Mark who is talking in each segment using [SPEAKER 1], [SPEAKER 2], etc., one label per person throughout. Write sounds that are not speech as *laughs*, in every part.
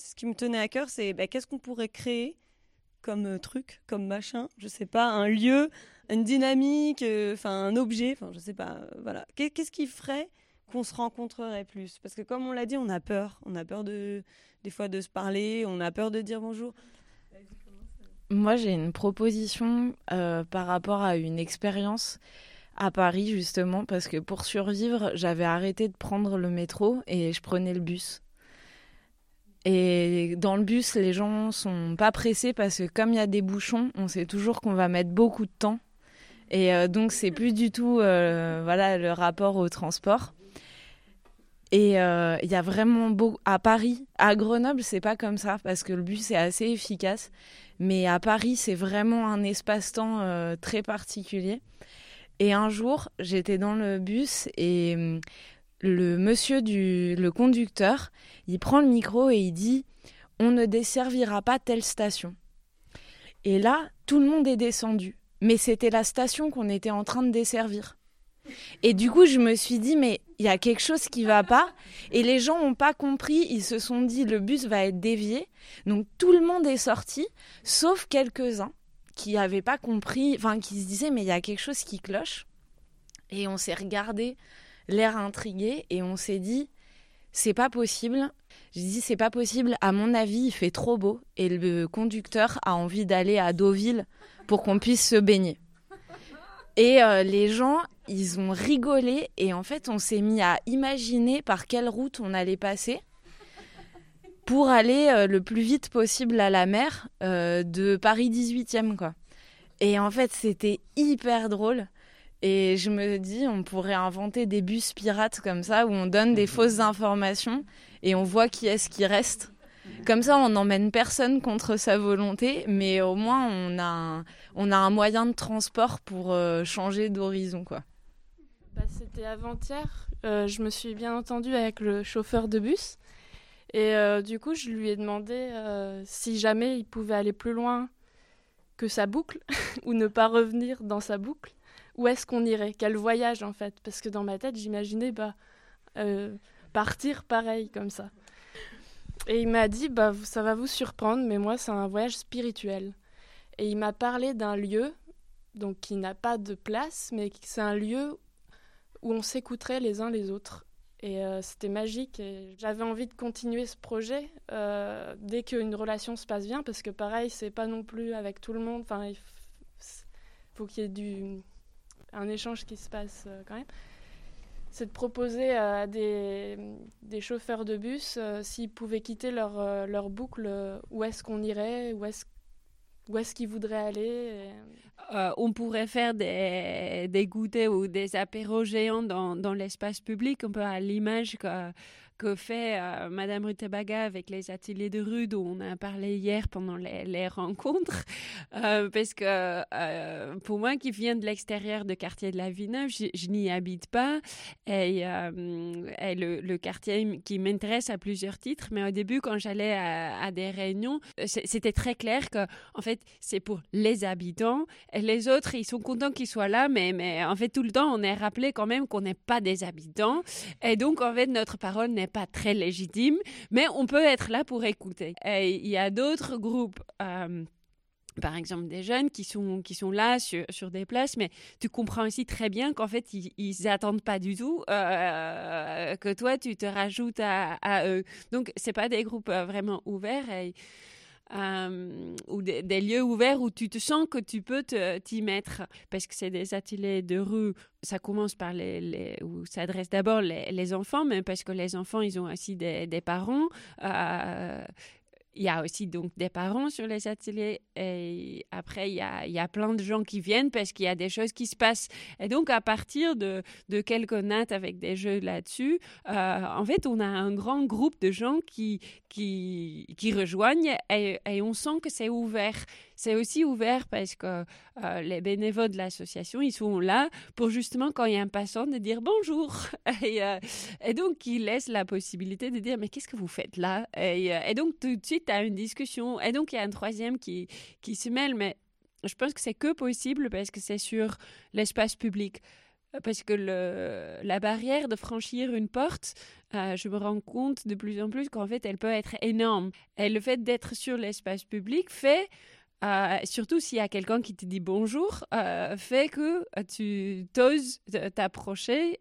[SPEAKER 1] ce qui me tenait à cœur, c'est bah, qu'est-ce qu'on pourrait créer comme euh, truc, comme machin, je sais pas, un lieu, une dynamique, euh, enfin un objet, enfin je sais pas, euh, voilà. Qu'est-ce qui ferait qu'on se rencontrerait plus? Parce que comme on l'a dit, on a peur, on a peur de des fois de se parler, on a peur de dire bonjour.
[SPEAKER 2] Moi, j'ai une proposition par rapport à une expérience à Paris justement parce que pour survivre, j'avais arrêté de prendre le métro et je prenais le bus. Et dans le bus, les gens sont pas pressés parce que comme il y a des bouchons, on sait toujours qu'on va mettre beaucoup de temps. Et euh, donc c'est plus du tout euh, voilà le rapport au transport. Et euh, il y a vraiment beaucoup à Paris, à Grenoble, c'est pas comme ça parce que le bus est assez efficace, mais à Paris, c'est vraiment un espace-temps très particulier. Et un jour, j'étais dans le bus et hum, le monsieur du le conducteur, il prend le micro et il dit on ne desservira pas telle station. Et là, tout le monde est descendu, mais c'était la station qu'on était en train de desservir. Et du coup, je me suis dit mais il y a quelque chose qui va pas et les gens n'ont pas compris, ils se sont dit le bus va être dévié. Donc tout le monde est sorti sauf quelques-uns qui n'avaient pas compris, enfin qui se disaient mais il y a quelque chose qui cloche. Et on s'est regardé, l'air intrigué, et on s'est dit c'est pas possible. J'ai dit c'est pas possible. À mon avis, il fait trop beau et le conducteur a envie d'aller à Deauville pour qu'on puisse se baigner. Et euh, les gens, ils ont rigolé et en fait, on s'est mis à imaginer par quelle route on allait passer pour aller euh, le plus vite possible à la mer euh, de Paris 18e quoi. Et en fait, c'était hyper drôle. Et je me dis, on pourrait inventer des bus pirates comme ça, où on donne des fausses informations et on voit qui est-ce qui reste. Comme ça, on n'emmène personne contre sa volonté, mais au moins, on a un, on a un moyen de transport pour euh, changer d'horizon. quoi.
[SPEAKER 3] Bah, C'était avant-hier. je me suis bien entendue avec le chauffeur de bus. Et euh, du coup, je lui ai demandé euh, si jamais il pouvait aller plus loin que sa boucle *laughs* ou ne pas revenir dans sa boucle. Où est-ce qu'on irait? Quel voyage en fait? Parce que dans ma tête, j'imaginais bah, euh, partir pareil comme ça. Et il m'a dit bah, ça va vous surprendre, mais moi, c'est un voyage spirituel. Et il m'a parlé d'un lieu donc qui n'a pas de place, mais c'est un lieu où on s'écouterait les uns les autres et euh, c'était magique. J'avais envie de continuer ce projet euh, dès qu'une relation se passe bien, parce que pareil, c'est pas non plus avec tout le monde. Enfin, il faut qu'il y ait du, un échange qui se passe euh, quand même. C'est de proposer à des, des, chauffeurs de bus s'ils pouvaient quitter leur, leur boucle, où est-ce qu'on irait, où est-ce où est-ce qu'ils voudraient aller
[SPEAKER 4] euh, On pourrait faire des, des goûters ou des apéros géants dans, dans l'espace public, un peu à l'image que fait euh, Madame Rutebaga avec les ateliers de rue dont on a parlé hier pendant les, rencontres. *laughs* Euh, parce que euh, pour moi qui viens de l'extérieur de quartier de la Villeneuve, je, je n'y habite pas. Et, et le, quartier qui m'intéresse à plusieurs titres, mais au début, quand j'allais à, à, des réunions, c'était très clair que en fait, c'est pour les habitants. Et les autres, ils sont contents qu'ils soient là, mais, mais en fait, tout le temps, on est rappelé quand même qu'on n'est pas des habitants. Et donc, en fait, notre parole n'est pas très légitime, mais on peut être là pour écouter. Il y a d'autres groupes. Euh, par exemple des jeunes qui sont, qui sont là sur, sur des places, mais tu comprends aussi très bien qu'en fait, ils n'attendent pas du tout euh, que toi, tu te rajoutes à, eux. Donc, c'est pas des groupes euh, vraiment ouverts. Euh, ou des, lieux ouverts où tu te sens que tu peux t'y mettre. Parce que c'est des ateliers de rue. Ça commence par les, les où s'adresse d'abord les, enfants mais parce que les enfants ils ont aussi des, des parents. Euh, il y a aussi donc des parents sur les ateliers et après il y a, il y a plein de gens qui viennent parce qu'il y a des choses qui se passent. Et donc à partir de, de quelques nattes avec des jeux là-dessus euh, en fait on a un grand groupe de gens qui qui, qui rejoignent et, et on sent que c'est ouvert c'est aussi ouvert parce que euh, les bénévoles de l'association, ils sont là pour justement, quand il y a un passant, de dire bonjour. *laughs* Et, euh, et donc, ils laissent la possibilité de dire, mais qu'est-ce que vous faites là? Et, euh, donc, tout de suite, tu as une discussion. Et donc, il y a un troisième qui, qui se mêle, mais je pense que c'est que possible parce que c'est sur l'espace public. parce que la barrière de franchir une porte, je me rends compte de plus en plus qu'en fait, elle peut être énorme. Et le fait d'être sur l'espace public fait, euh, surtout s'il y a quelqu'un qui te dit bonjour, euh, fait que tu t'oses t'approcher,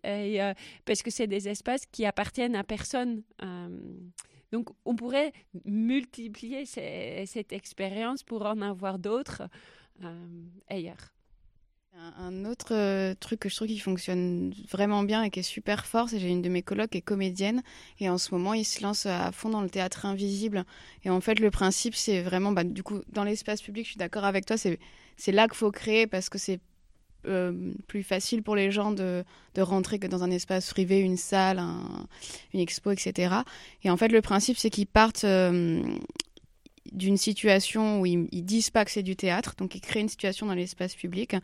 [SPEAKER 4] parce que c'est des espaces qui appartiennent à personne. donc, on pourrait multiplier cette expérience pour en avoir d'autres ailleurs.
[SPEAKER 5] Un autre euh, truc que je trouve qui fonctionne vraiment bien et qui est super fort, c'est j'ai une de mes colocs qui est comédienne et en ce moment il se lance à fond dans le théâtre invisible. Et en fait le principe c'est vraiment, bah, du coup dans l'espace public, je suis d'accord avec toi, c'est là qu'il faut créer parce que c'est euh, plus facile pour les gens de, de, rentrer que dans un espace privé, une salle, une expo, etc. Et en fait le principe c'est qu'ils partent euh, d'une situation où ils, ils, disent pas que c'est du théâtre, donc ils créent une situation dans l'espace public.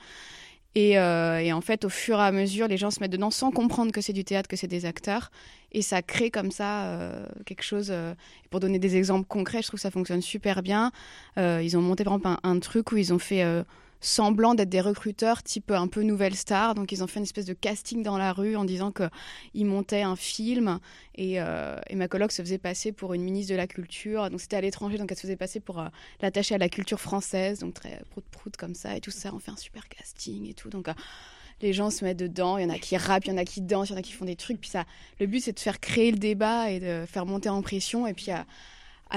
[SPEAKER 5] Et, euh, et, en fait, au fur et à mesure, les gens se mettent dedans sans comprendre que c'est du théâtre, que c'est des acteurs. Et ça crée comme ça euh, quelque chose. Euh, pour donner des exemples concrets, je trouve que ça fonctionne super bien. Ils ont monté par exemple un, truc où ils ont fait semblant d'être des recruteurs type un peu nouvelle star. Donc ils ont fait une espèce de casting dans la rue en disant qu'ils montaient un film et, euh, et, ma coloc se faisait passer pour une ministre de la Culture. Donc c'était à l'étranger, donc elle se faisait passer pour euh, l'attacher à la culture française, donc très prout-prout comme ça et tout ça. On fait un super casting et tout. Donc euh, les gens se mettent dedans, il y en a qui rappent, il y en a qui dansent, il y en a qui font des trucs. Puis ça, le but c'est de faire créer le débat et de faire monter en pression. Et puis à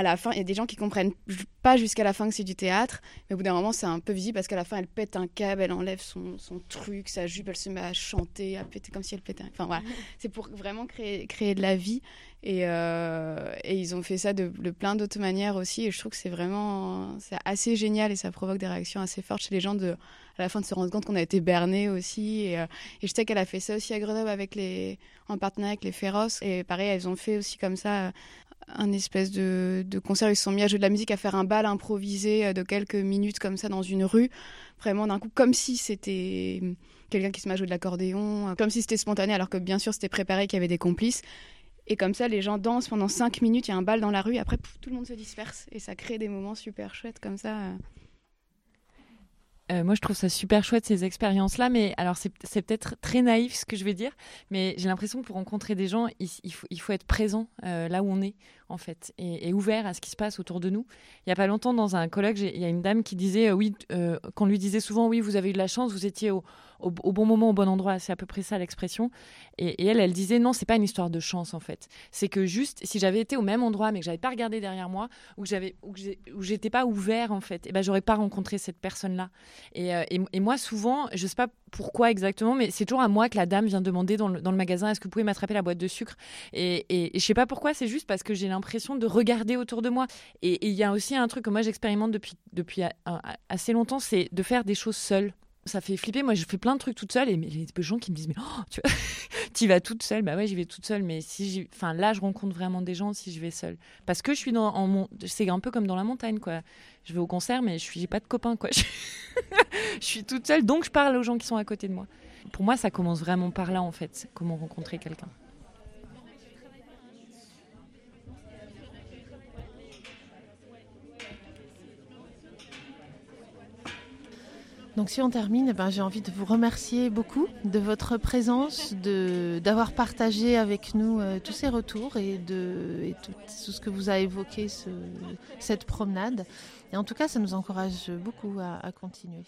[SPEAKER 5] la fin, il y a des gens qui comprennent pas jusqu'à la fin que c'est du théâtre, mais au bout d'un moment, c'est un peu visible parce qu'à la fin, elle pète un câble, elle enlève son, son, truc, sa jupe, elle se met à chanter, à péter comme si elle pétait. Enfin voilà, *laughs* c'est pour vraiment créer, créer de la vie. Et, euh, et ils ont fait ça de, plein d'autres manières aussi. Et je trouve que c'est vraiment c'est assez génial et ça provoque des réactions assez fortes chez les gens à la fin de se rendre compte qu'on a été berné aussi. Et, euh, et je sais qu'elle a fait ça aussi à Grenoble avec les, en partenariat avec les Féroces. Et pareil, elles ont fait aussi comme ça un espèce de, de, concert. Ils se sont mis à jouer de la musique, à faire un bal improvisé euh, de quelques minutes comme ça dans une rue. Vraiment d'un coup, comme si c'était quelqu'un qui se met à jouer de l'accordéon, euh, comme si c'était spontané, alors que bien sûr c'était préparé, qu'il y avait des complices. Et comme ça, les gens dansent pendant cinq minutes, il y a un bal dans la rue, après, tout le monde se disperse. Et ça crée des moments super chouettes comme ça.
[SPEAKER 6] Euh, moi, je trouve ça super chouette ces expériences-là, mais alors c'est peut-être très naïf ce que je vais dire, mais j'ai l'impression que pour rencontrer des gens, il, il, faut, il faut, être présent euh, là où on est en fait et, ouvert à ce qui se passe autour de nous. Il y a pas longtemps dans un colloque, il y a une dame qui disait euh, oui, euh, qu'on lui disait souvent oui, vous avez eu de la chance, vous étiez au, au, bon moment, au bon endroit, c'est à peu près ça l'expression. Et, elle, elle disait non, c'est pas une histoire de chance en fait, c'est que juste si j'avais été au même endroit mais que j'avais pas regardé derrière moi ou que j'avais ou j'étais pas ouvert en fait, et eh ben j'aurais pas rencontré cette personne là. Et, euh, et, moi, souvent, je sais pas pourquoi exactement, mais c'est toujours à moi que la dame vient demander dans le, dans le magasin est-ce que vous pouvez m'attraper la boîte de sucre? Et je sais pas pourquoi, c'est juste parce que j'ai l'impression de regarder autour de moi. Et il y a aussi un truc que moi j'expérimente depuis, depuis assez longtemps, c'est de faire des choses seule ça fait flipper. Moi, je fais plein de trucs toute seule et les gens qui me disent mais oh, *laughs* tu y vas toute seule. Bah ouais, j'y vais toute seule. Mais si là, je rencontre vraiment des gens si je vais seule. Parce que je suis dans mon... c'est un peu comme dans la montagne quoi. Je vais au concert mais je suis pas de copains quoi. *laughs* je suis toute seule donc je parle aux gens qui sont à côté de moi. Pour moi, ça commence vraiment par là en fait. Comment rencontrer quelqu'un.
[SPEAKER 7] Donc si on termine, eh ben, j'ai envie de vous remercier beaucoup de votre présence, d'avoir partagé avec nous euh, tous ces retours et, de, tout, ce que vous a évoqué ce, cette promenade. Et en tout cas, ça nous encourage beaucoup à continuer.